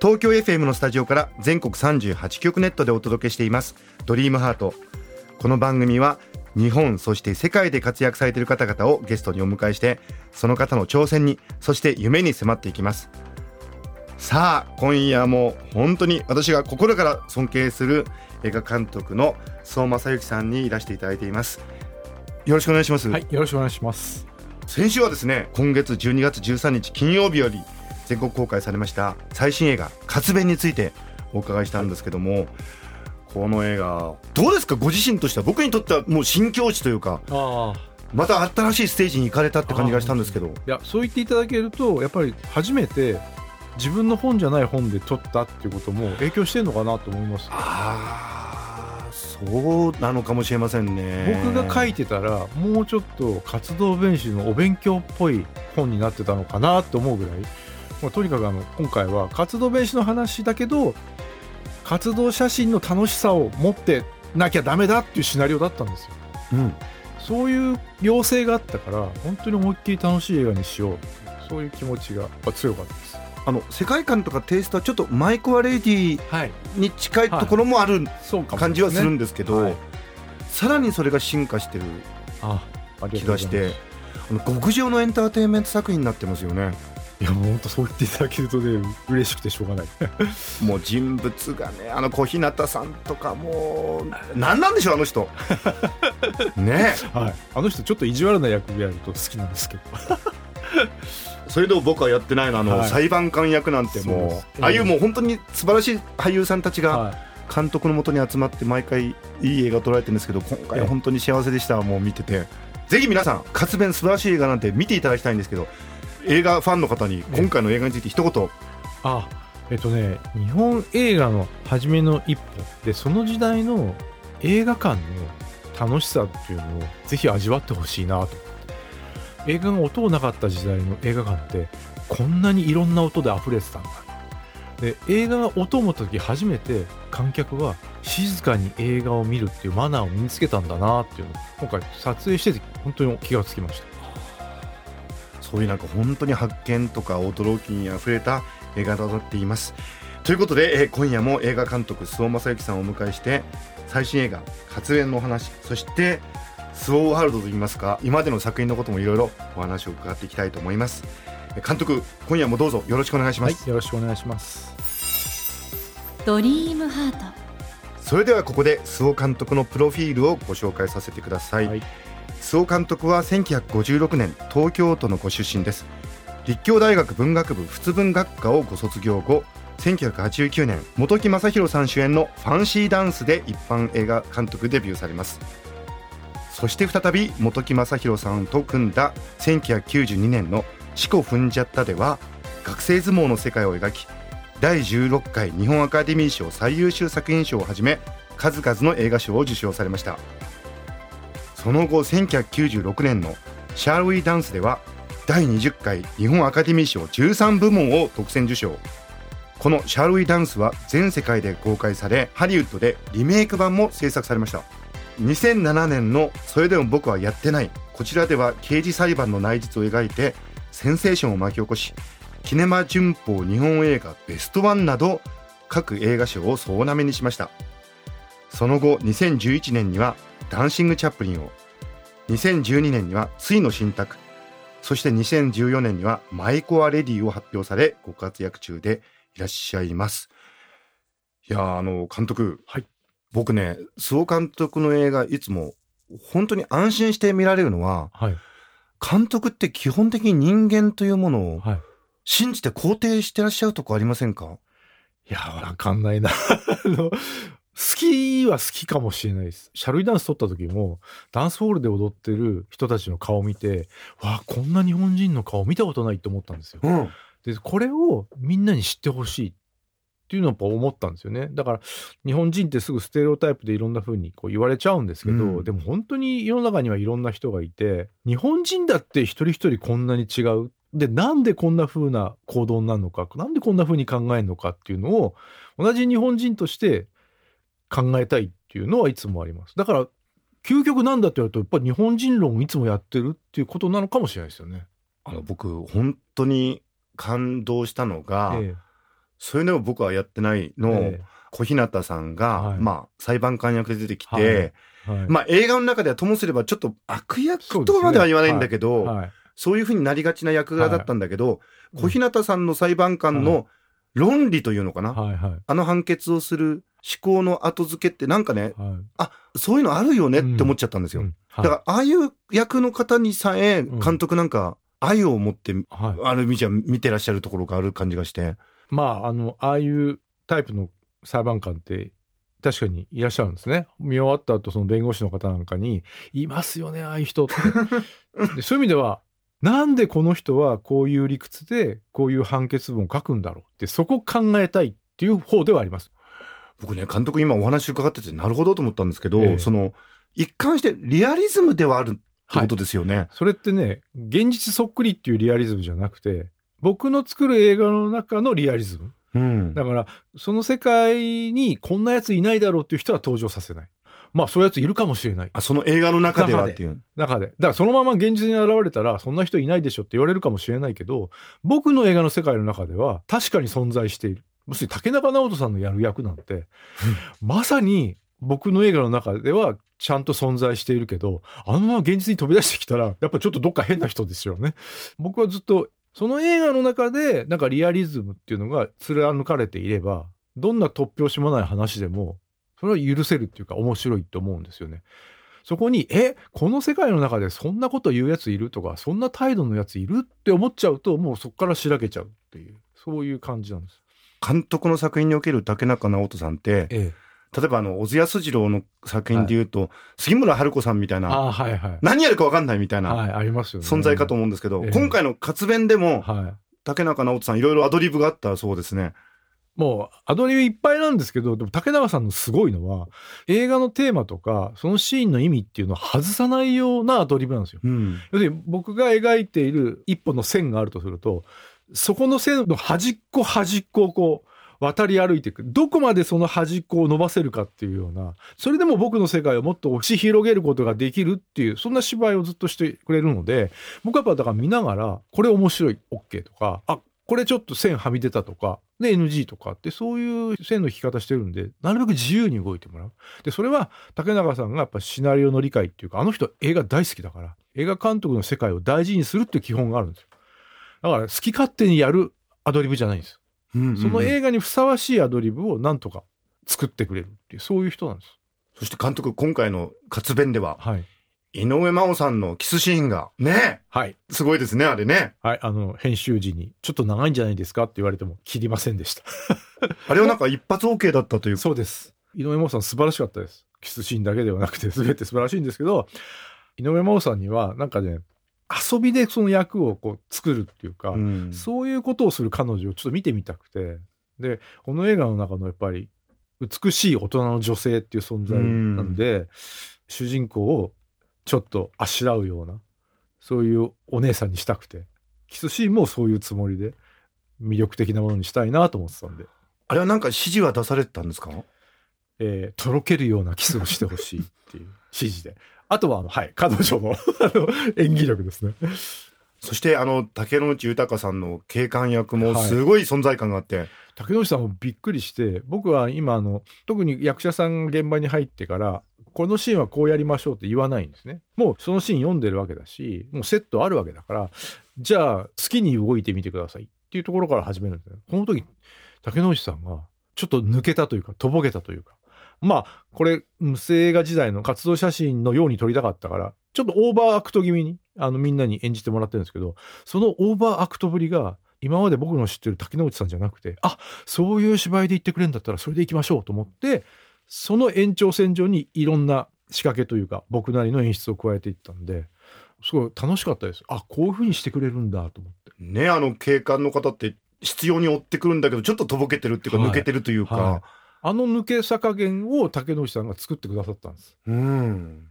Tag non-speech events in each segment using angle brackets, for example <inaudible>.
東京 FM のスタジオから全国38局ネットでお届けしています。ドリームハート。この番組は日本そして世界で活躍されている方々をゲストにお迎えしてその方の挑戦にそして夢に迫っていきます。さあ今夜も本当に私が心から尊敬する映画監督の相馬正幸さんにいらしていただいています。よろしくお願いします、はい、よろしくお願いします。先週はですね今月12月13日金曜日より全国公開されました最新映画「活弁」についてお伺いしたんですけどもこの映画どうですか？ご自身としては僕にとってはもう新境地というかああ、また新しいステージに行かれたって感じがしたんですけど。いや、そう言っていただけると、やっぱり初めて自分の本じゃない本で撮ったっていうことも影響してるのかなと思います。ああそうなのかもしれませんね。僕が書いてたら、もうちょっと活動弁士のお勉強っぽい本になってたのかなと思うぐらい、まあ、とにかくあの今回は活動弁士の話だけど、活動写真の楽しさを持ってなきゃダメだっていうシナリオだったんですよ。うんそういう要請があったから、本当に思いっきり楽しい映画にしよう。そういう気持ちが強かったです。あの世界観とかテイストはちょっとマイク・アレディはい。に近いところもある感じはするんですけど、はいさらにそれが進化してる気がして。あの極上のエンターテインメント作品になってますよねいや、もう本当そう言っていただけるとね、嬉しくてしょうがない。<laughs> もう人物がねあの小日向さんとかもう何なんでしょうあの人。<laughs> ね。はい。あの人ちょっと意地悪な役でやると好きなんですけど。<laughs> それでも僕はやってないのあの、はい。裁判官役なんてもうです。ああいうもう本当に素晴らしい俳優さんたちがは監督のもとに集まって毎回いい映画撮られてるんですけど今回は本当に幸せでした。もう見てて。ぜひ皆さん活弁素晴らしい映画なんて見ていただきたいんですけど映画ファンの方に今回の映画について一言、あ、えっとね、日本映画の初めの一歩で、その時代の映画館の楽しさっていうのをぜひ味わってほしいなと思って。映画が音をなかった時代の映画館って、こんなにいろんな音で溢れてたんだ。で、映画が音を持った時初めて観客は静かに映画を見るっていうマナーを身につけたんだなっていうのを今回撮影してて本当に気がつきました。そういうなんか本当に発見とか驚きにあふれた映画となっています。ということで、えー今夜も映画監督周防正幸さんをお迎えして最新映画「発煙」のお話そしてスウォーワールドといいますか今までの作品のこともいろいろお話を伺っていきたいと思います。えー監督今夜もどうぞよろしくお願いします。はい、よろしくお願いします。ドリームハートそれではここで周防監督のプロフィールをご紹介させてください。はい周防監督は1956年東京都のご出身です。立教大学文学部仏文学科をご卒業後1989年本木雅弘さん主演の「ファンシーダンス」で一般映画監督デビューされます。そして再び本木雅弘さんと組んだ1992年の「四股踏んじゃった」では学生相撲の世界を描き第16回日本アカデミー賞最優秀作品賞をはじめ数々の映画賞を受賞されました。その後1996年の「シャーウィダンス」では第20回日本アカデミー賞13部門を特選受賞。この「シャーウィダンス」は全世界で公開されハリウッドでリメイク版も制作されました。2007年の「それでも僕はやってない」こちらでは刑事裁判の内実を描いてセンセーションを巻き起こしキネマ旬報日本映画ベストワンなど各映画賞を総なめにしました。その後2011年にはダンシング・チャップリンを2012年にはついの新宅そして2014年にはマイコア・レディを発表されご活躍中でいらっしゃいますいやーあの監督、はい僕ね周防監督の映画いつも本当に安心して見られるのははい。監督って基本的に人間というものをはい。信じて肯定してらっしゃるとこありませんか？いや、わかんないな。<laughs> あの、好きは好きかもしれないです。シャルイダンス撮った時も、ダンスホールで踊ってる人たちの顔を見て、わあ、こんな日本人の顔見たことないって思ったんですよ。うん。で、これをみんなに知ってほしいっっていうのをやっぱ思ったんですよね。だから日本人ってすぐステレオタイプでいろんな風にこう言われちゃうんですけど、うん。でも本当に世の中にはいろんな人がいて日本人だって一人一人こんなに違う。でなんでこんな風な行動になるのかなんでこんな風に考えるのかっていうのを同じ日本人として考えたいっていうのはいつもあります。だから究極なんだって言われるとやっぱり日本人論をいつもやってるっていうことなのかもしれないですよね。あの僕本当に感動したのが、えそういうのを僕はやってないのを、え小日向さんが、はい。まあ裁判官役で出てきて、はい。えはい。まあ映画の中ではともすればちょっと悪役とまでは言わないんだけど、はい。そういうふうになりがちな役柄だったんだけど、い。小日向さんの裁判官はの論理というのかな、はい。はい。あの判決をする思考の後付けってなんかね、はい。あ、そういうのあるよねって思っちゃったんですよ。うん。はい。だから、ああいう役の方にさえ、うん。監督なんか愛を持って、はい。ある意味じゃ見てらっしゃるところがある感じがして。まああのああいうタイプの裁判官って確かにいらっしゃるんですね。見終わった後その弁護士の方なんかに「いますよねああいう人」って。<laughs> でそういう意味ではなんでこの人はこういう理屈でこういう判決文を書くんだろうってそこ考えたいっていう方ではあります。僕ね、監督今お話伺ってて、なるほどと思ったんですけど、ええ。その、一貫してリアリズムではあるってことですよね。それってね現実そっくりっていうリアリズムじゃなくて僕の作る映画の中のリアリズム。うん。だからその世界にこんなやついないだろうっていう人は登場させない。まあそういうやついるかもしれない。あ、その映画の中ではっていう。中で。だからそのまま現実に現れたらそんな人いないでしょって言われるかもしれないけど僕の映画の世界の中では確かに存在している要するに竹中直人さんのやる役なんてまさに僕の映画の中ではちゃんと存在しているけどあのまま現実に飛び出してきたらやっぱちょっとどっか変な人ですよね。僕はずっとその映画の中でなんかリアリズムっていうのが貫かれていればどんな突拍子もない話でもそれは許せるっていうか面白いと思うんですよね。そこに、え、この世界の中でそんなこと言うやついるとか、そんな態度のやついるって思っちゃうと、もうそこからしらけちゃうっていう、そういう感じなんです。監督の作品における竹中直人さんって、ええ。例えばあの、小津安二郎の作品で言うと、杉村春子さんみたいな、ああ、はいはい。何やるか分かんないみたいなはい、ありますよね。存在かと思うんですけど、ええ今回の活弁でも、はい。竹中直人さんいろいろアドリブがあったそうですね。もうアドリブいっぱいなんですけどでも竹中さんのすごいのは映画のテーマとかそのシーンの意味っていうのを外さないようなアドリブなんですよ。うん。要するに僕が描いている一本の線があるとするとそこの線の端っこ端っこをこう渡り歩いていくどこまでその端っこを伸ばせるかっていうようなそれでも僕の世界をもっと押し広げることができるっていうそんな芝居をずっとしてくれるので僕はやっぱだから見ながらこれ面白い OK とかあこれちょっと線はみ出たとかで NG とかってそういう線の引き方してるんでなるべく自由に動いてもらう。でそれは竹中さんがやっぱシナリオの理解っていうかあの人映画大好きだから映画監督の世界を大事にするっていう基本があるんですよ。だから好き勝手にやるアドリブじゃないんです。その映画にふさわしいアドリブをなんとか作ってくれるっていうそういう人なんです。そして監督、今回の活弁では、はい。井上真央さんのキスシーンが、ね、はい。すごいですね、あれね。はい。あの、編集時に、ちょっと長いんじゃないですかって言われても切りませんでした。<laughs> あれはなんか一発 OK だったという。そうです。井上真央さん素晴らしかったです。キスシーンだけではなくて全て素晴らしいんですけど、井上真央さんにはなんかね、遊びでその役をこう作るっていうか、うん。そういうことをする彼女をちょっと見てみたくて、で、この映画の中のやっぱり美しい大人の女性っていう存在なんで、主人公をちょっとあしらうような、そういうお姉さんにしたくて、キスシーンもそういうつもりで魅力的なものにしたいなと思ってたんで、あれはなんか指示は出されてたんですか？えーとろけるようなキスをしてほしいっていう指示で。あとは、はい、彼女の <laughs> あの演技力ですね。そしてあの、竹野内豊さんの警官役もはいすごい存在感があって、竹野内さんもびっくりして僕は今あの特に役者さんが現場に入ってからこのシーンはこうやりましょうって言わないんですね。もうそのシーン読んでるわけだしもうセットあるわけだからじゃあ好きに動いてみてくださいっていうところから始めるんですね。この時竹野内さんがちょっと抜けたというかとぼけたというかまあこれ無声映画時代の活動写真のように撮りたかったからちょっとオーバーアクト気味にあのみんなに演じてもらってるんですけどそのオーバーアクトぶりが今まで僕の知ってる竹野内さんじゃなくてあそういう芝居で言ってくれるんだったらそれでいきましょうと思ってその延長線上にいろんな仕掛けというか僕なりの演出を加えていったんですごい楽しかったです。あこういうふうにしてくれるんだと思って。ね、あの警官の方って執拗に追ってくるんだけどちょっととぼけてるっていうかはい。抜けてるというか、はいあの抜けさ加減を竹野内さんが作ってくださったんです。うん。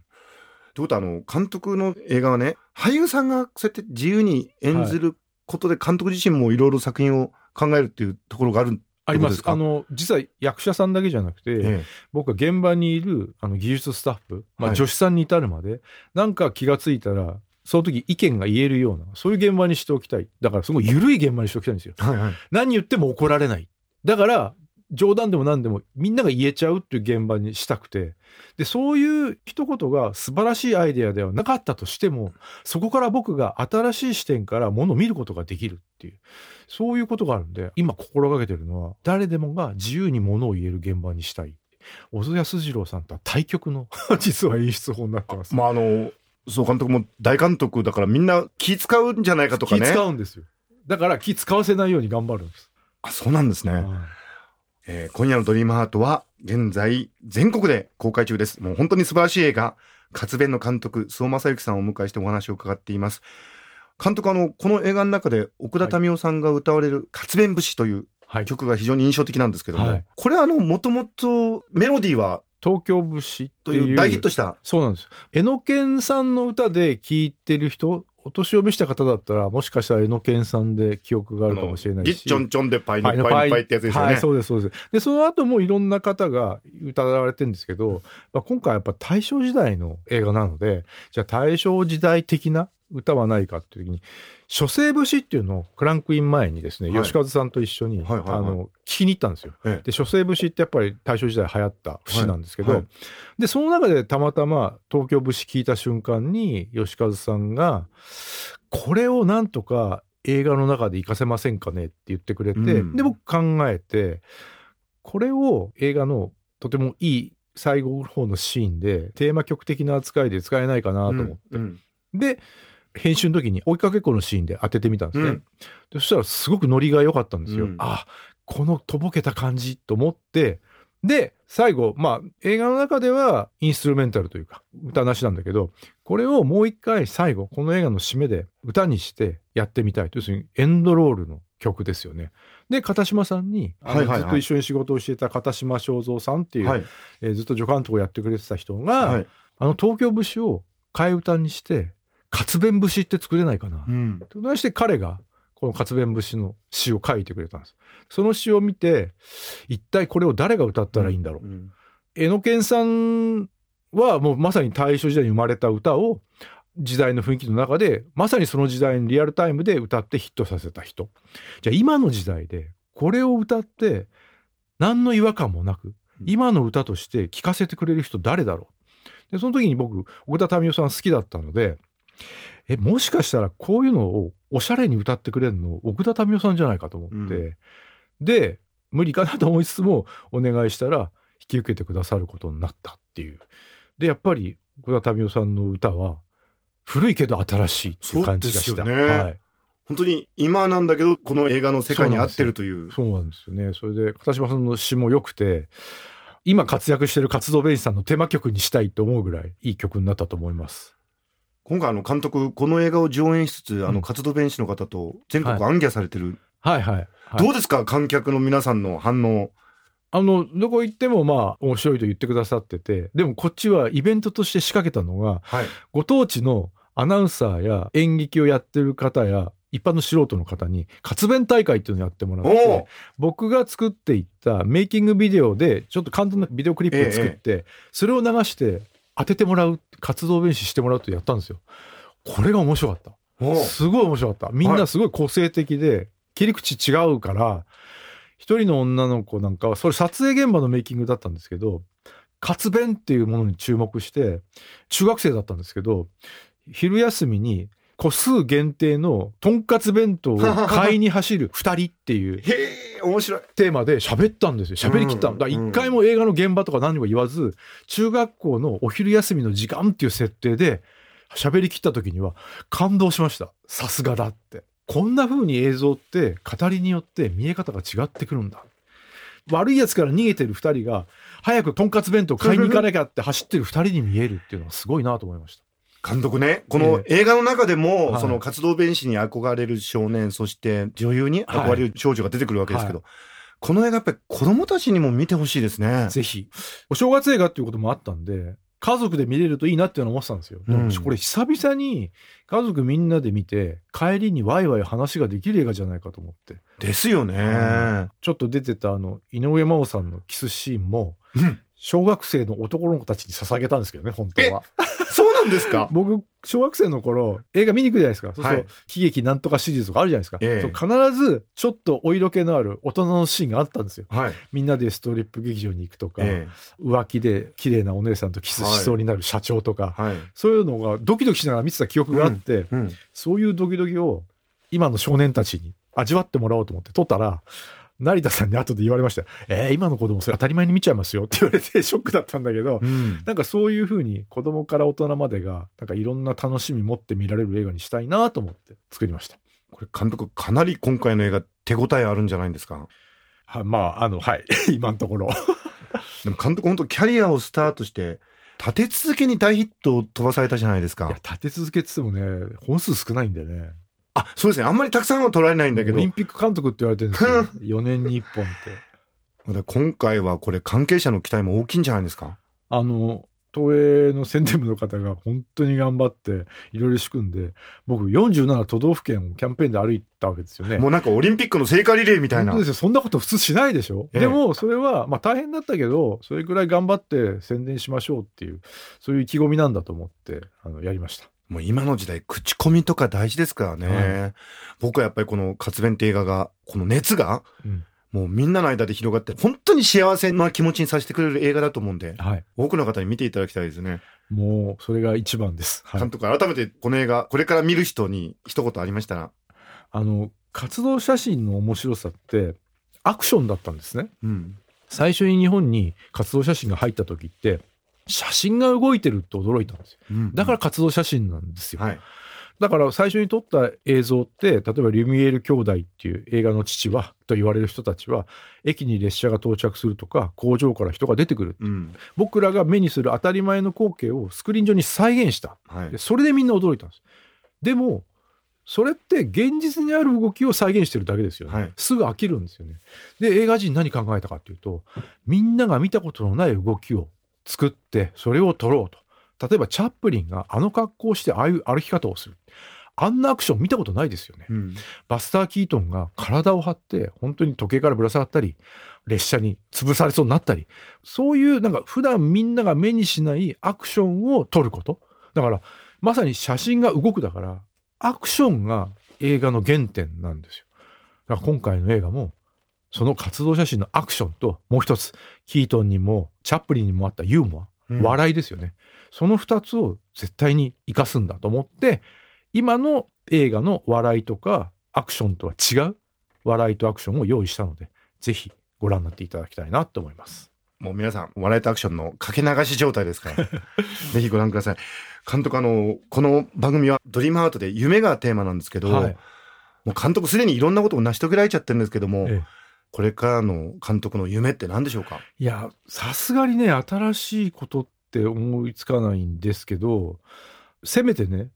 ということはあの監督の映画はね俳優さんがそうやって自由に演ずることで監督自身もいろいろ作品を考えるっていうところがあるあります。あの実は役者さんだけじゃなくて、え僕は現場にいるあの技術スタッフ、まあ、はい。助手さんに至るまで、なんか気がついたらその時意見が言えるようなそういう現場にしておきたい。だからすごい緩い現場にしておきたいんですよ。はいはい。何言っても怒られない。だから冗談でも何でもみんなが言えちゃうっていう現場にしたくて。でそういう一言が素晴らしいアイデアではなかったとしてもそこから僕が新しい視点からものを見ることができるっていうそういうことがあるんで今心がけてるのは誰でもが自由にものを言える現場にしたい。小津安二郎さんとは対極の <laughs> 実は演出法になってます。まああのそう監督も大監督だからみんな気使うんじゃないかとか気ね使うんですよ。だから気使わせないように頑張るんです。あそうなんですね、はいえー今夜のドリームハートは現在全国で公開中です。もう本当に素晴らしい映画。活弁の監督諏訪正幸さんをお迎えしてお話を伺っています。監督あのこの映画の中で奥田民生さんが歌われる「活弁節」というはい、曲が非常に印象的なんですけども、はい。これあのもともとメロディーは東京節という大ヒットしたそうなんです。えのけんさんの歌で聴いてる人、お年を召した方だったら、もしかしたらえのけんさんで記憶があるかもしれないし。ギッチョンチョンでパイのパイのパイのパイってやつですよね、はい、そうです、そうです。で、その後もいろんな方が歌われてるんですけど、まあ、今回はやっぱ大正時代の映画なので、じゃあ大正時代的な歌はないかっていう時に、書生節っていうのをクランクイン前にですね、はい。吉和さんと一緒に、あの、聞きに行ったんですよ。ええ。で、書生節ってやっぱり大正時代流行った節なんですけど、はい。はいで、その中でたまたま東京節聞いた瞬間に、吉和さんが、これをなんとか映画の中で活かせませんかねって言ってくれて、うん。で、僕考えて、これを映画のとてもいい最後の方のシーンでテーマ曲的な扱いで使えないかなと思って、うん。で、編集の時に追いかけっこのシーンで当ててみたんですね。うんでそしたらすごくノリが良かったんですよ。うんあ、このとぼけた感じと思って、で、最後、まあ、映画の中ではインストゥルメンタルというか、歌なしなんだけど、これをもう一回最後、この映画の締めで歌にしてやってみたい。要するにエンドロールの曲ですよね。で、片島さんに、ずっと一緒に仕事をしていた片島正蔵さんっていう、はいえーずっと助監督をやってくれてた人が、はいあの東京節を替え歌にして、活弁節って作れないかな。うんと題して彼がこの活弁節の詩を書いてくれたんです。その詩を見て、一体これを誰が歌ったらいいんだろう。うんえのけんさんはもうまさに大正時代に生まれた歌を時代の雰囲気の中で、まさにその時代にリアルタイムで歌ってヒットさせた人。じゃあ今の時代でこれを歌って何の違和感もなく、今の歌として聴かせてくれる人誰だろう。で、その時に僕、奥田民生さん好きだったので、え、もしかしたらこういうのをおしゃれに歌ってくれるの奥田民生さんじゃないかと思って、うんで、無理かなと思いつつもお願いしたら引き受けてくださることになったっていう。で、やっぱり奥田民生さんの歌は古いけど新しいっていう感じがした。ねはい。本当に今なんだけどこの映画の世界に合ってるというそうなんですよね。それで片島さんの詩も良くて、今活躍してる活動弁士さんのテーマ曲にしたいと思うぐらいいい曲になったと思います。今回あの監督この映画を上演しつつあうん。の活動弁士の方と全国はい。暗記されてる、はいはい。はい。どうですか？観客の皆さんの反応。あの、どこ行ってもまあ面白いと言ってくださってて、でもこっちはイベントとして仕掛けたのが、はい。ご当地のアナウンサーや演劇をやってる方や、一般の素人の方に活弁大会っていうのをやってもらっおてお、僕が作っていったメイキングビデオで、ちょっと簡単なビデオクリップを作って、それを流して当ててもらう、活動弁士してもらうってやったんですよ。これが面白かった。すごい面白かった。みんなすごい個性的で、切り口違うから、一人の女の子なんかは、それ撮影現場のメイキングだったんですけど、活弁っていうものに注目して、中学生だったんですけど、昼休みに個数限定のとんかつ弁当を買いに走る <laughs> 二人っていうへえ面白いテーマで喋ったんですよ。喋りきったの。うんだ一回も映画の現場とか何も言わず、中学校のお昼休みの時間っていう設定で喋りきった時には感動しました。さすがだって。こんな風に映像って語りによって見え方が違ってくるんだ。悪い奴から逃げてる二人が早くとんかつ弁当買いに行かなきゃって走ってる二人に見えるっていうのはすごいなと思いました。監督ね、この映画の中でも、はいその活動弁士に憧れる少年、そして女優に憧れる少女が出てくるわけですけど、この映画やっぱり子供たちにも見てほしいですね。ぜひ。お正月映画っていうこともあったんで、家族で見れるといいなっていうのを思ってたんですよ。これ久々に家族みんなで見て、帰りにワイワイ話ができる映画じゃないかと思って。ですよね。うんちょっと出てたあの、井上真央さんのキスシーンも、うん小学生の男の子たちに捧げたんですけどね、本当は。そうなんですか？<laughs> 僕、小学生の頃、映画見に行くじゃないですか。そうすると、はい悲劇なんとかシリーズとかあるじゃないですか。ええそう必ず、ちょっとお色気のある大人のシーンがあったんですよ。はい。みんなでストリップ劇場に行くとか、え浮気で綺麗なお姉さんとキスしそうになる社長とか、えはい。そういうのがドキドキしながら見てた記憶があって、うん。そういうドキドキを今の少年たちに味わってもらおうと思って撮ったら、成田さんに後で言われました。えー、今の子供それ当たり前に見ちゃいますよって言われて <laughs> ショックだったんだけど、うん。なんかそういうふうに子供から大人までが、なんかいろんな楽しみ持って見られる映画にしたいなと思って作りました。これ監督かなり今回の映画手応えあるんじゃないんですか？はまあ、あの、はい。<laughs> 今のところ。<laughs> でも監督本当キャリアをスタートして立て続けに大ヒットを飛ばされたじゃないですか。立て続けって言ってもね、本数少ないんでね。あ、そうですね。あんまりたくさんは取られないんだけどオリ、ンピック監督って言われてるんですよ。4年に1本って。今回はこれ関係者の期待も大きいんじゃないですか？あの、東映の宣伝部の方が本当に頑張って、いろいろ仕組んで、僕47都道府県をキャンペーンで歩いたわけですよね。もうなんかオリンピックの聖火リレーみたいな。本当ですよ。そんなこと普通しないでしょ、ええでも、それは、まあ大変だったけど、それぐらい頑張って宣伝しましょうっていう、そういう意気込みなんだと思って、あの、やりました。もう今の時代、口コミとか大事ですからね。は僕はやっぱりこの活弁って映画が、この熱が、うんもうみんなの間で広がって、本当に幸せな気持ちにさせてくれる映画だと思うんで、はい。多くの方に見ていただきたいですね。もう、それが一番です。はい監。督、改めてこの映画、これから見る人に一言ありましたら。あの、活動写真の面白さって、アクションだったんですね。うん。最初に日本に活動写真が入った時って、写真が動いてるって驚いたんですよ。だから活動写真なんですよ。はい。だから最初に撮った映像って、例えばリュミエール兄弟っていう映画の父は、と言われる人たちは、駅に列車が到着するとか、工場から人が出てくる。うん。僕らが目にする当たり前の光景をスクリーン上に再現した。はいで。それでみんな驚いたんです。でも、それって現実にある動きを再現してるだけですよね。はいすぐ飽きるんですよね。で、映画人何考えたかっていうと、みんなが見たことのない動きを作って、それを撮ろうと。例えば、チャップリンがあの格好をしてああいう歩き方をする。あんなアクション見たことないですよね。うん。バスター・キートンが体を張って、本当に時計からぶら下がったり、列車に潰されそうになったり、そういうなんか普段みんなが目にしないアクションを撮ること。だから、まさに写真が動くだから、アクションが映画の原点なんですよ。だから今回の映画も、その活動写真のアクションと、もう一つ、キートンにも、チャップリンにもあったユーモア、うん笑いですよね。その二つを絶対に活かすんだと思って、今の映画の笑いとかアクションとは違う笑いとアクションを用意したので、ぜひご覧になっていただきたいなと思います。もう皆さん、笑いとアクションのかけ流し状態ですから、<laughs> ぜひご覧ください。監督、あの、この番組はドリームアートで夢がテーマなんですけど、はい。もう監督すでにいろんなことを成し遂げられちゃってるんですけども、ええこれからの監督の夢って何でしょうか？いや、さすがにね、新しいことって思いつかないんですけど、せめてね、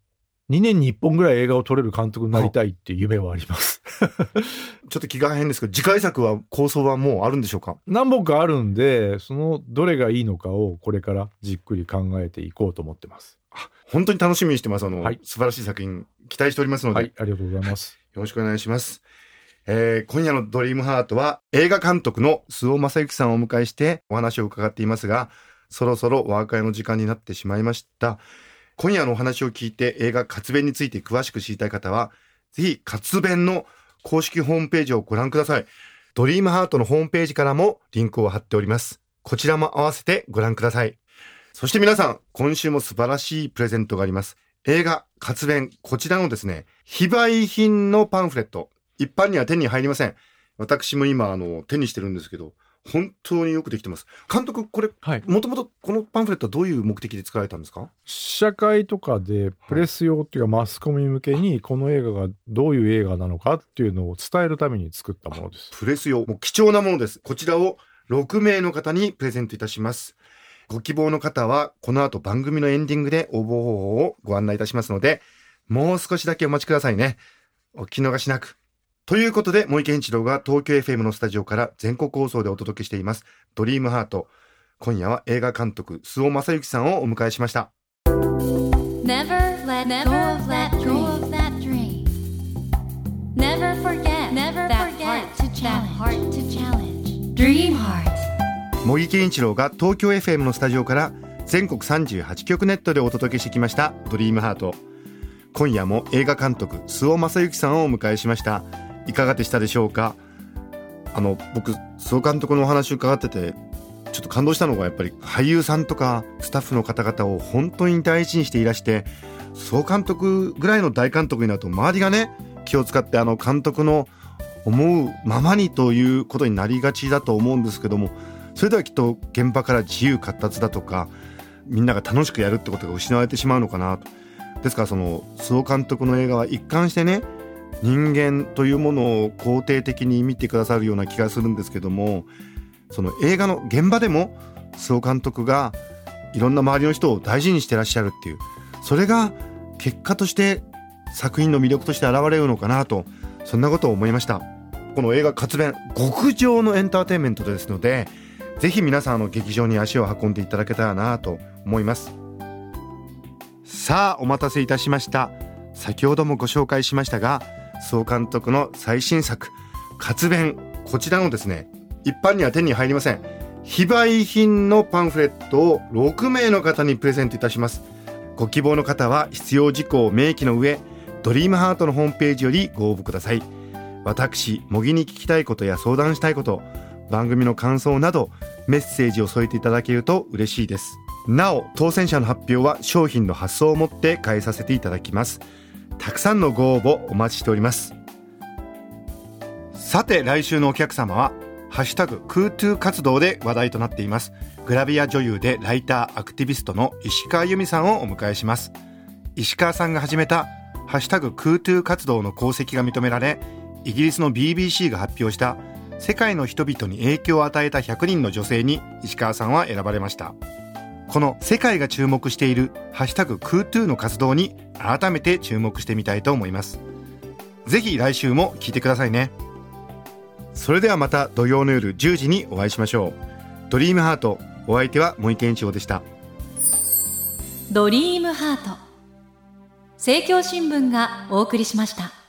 2年に1本ぐらい映画を撮れる監督になりたいっていう夢はあります。<laughs> ちょっと気が変ですけど、次回作は構想はもうあるんでしょうか？何本かあるんで、そのどれがいいのかをこれからじっくり考えていこうと思ってます。本当に楽しみにしてます。あの、はい素晴らしい作品期待しておりますので、はい、ありがとうございます。よろしくお願いします。えー今夜のドリームハートは映画監督の須尾正幸さんをお迎えしてお話を伺っていますが、そろそろお別れの時間になってしまいました。今夜のお話を聞いて映画活弁について詳しく知りたい方は、ぜひ活弁の公式ホームページをご覧ください。ドリームハートのホームページからもリンクを貼っております。こちらも合わせてご覧ください。そして皆さん、今週も素晴らしいプレゼントがあります。映画、活弁、こちらのですね、非売品のパンフレット、一般には手に入りません。私も今、あの、手にしてるんですけど、本当によくできてます。監督、これ、はい。もともとこのパンフレットはどういう目的で作られたんですか？試写会とかでプレス用っていうかマスコミ向けにこの映画がどういう映画なのかっていうのを伝えるために作ったものです。プレス用。もう貴重なものです。こちらを6名の方にプレゼントいたします。ご希望の方はこの後番組のエンディングで応募方法をご案内いたしますのでもう少しだけお待ちくださいねお聞き逃しなくということで、森健一郎が東京 FM のスタジオから全国放送でお届けしています、ドリームハート。今夜は映画監督、須尾正幸さんをお迎えしました。Never let go of that dream. Never forget that heart to challenge. Dream heart. 森健一郎が東京 FM のスタジオから全国38局ネットでお届けしてきました、ドリームハート。今夜も映画監督、須尾正幸さんをお迎えしました。いかがでしたでしょうか？あの、僕、須尾監督のお話を伺ってて、ちょっと感動したのがやっぱり俳優さんとかスタッフの方々を本当に第一にしていらして総監督ぐらいの大監督になると周りがね気を使ってあの監督の思うままにということになりがちだと思うんですけどもそれではきっと現場から自由闊達だとかみんなが楽しくやるってことが失われてしまうのかなと。ですからその総監督の映画は一貫してね人間というものを肯定的に見てくださるような気がするんですけどもその映画の現場でも総監督がいろんな周りの人を大事にしてらっしゃるっていうそれが結果として作品の魅力として現れるのかなとそんなことを思いました。この映画「活弁」極上のエンターテインメントですのでぜひ皆さんの劇場に足を運んでいただけたらなと思います。さあお待たせいたしました。先ほどもご紹介しましたが総監督の最新作「活弁」こちらのですね一般には手に入りません。非売品のパンフレットを6名の方にプレゼントいたします。ご希望の方は必要事項を明記の上ドリームハートのホームページよりご応募ください。私模擬に聞きたいことや相談したいこと番組の感想などメッセージを添えていただけると嬉しいです。なお当選者の発表は商品の発送をもって返させていただきます。たくさんのご応募お待ちしております。さて来週のお客様はハッシュタグ空トゥ活動で話題となっています。グラビア女優でライターアクティビストの石川由美さんをお迎えします。石川さんが始めたハッシュタグ空トゥ活動の功績が認められイギリスの BBC が発表した世界の人々に影響を与えた100人の女性に石川さんは選ばれました。この世界が注目しているハッシュタグ空トゥの活動に改めて注目してみたいと思います。ぜひ来週も聞いてくださいね。それではまた土曜の夜10時にお会いしましょう。ドリームハートお相手は森健一郎でした。ドリームハート。政教新聞がお送りしました。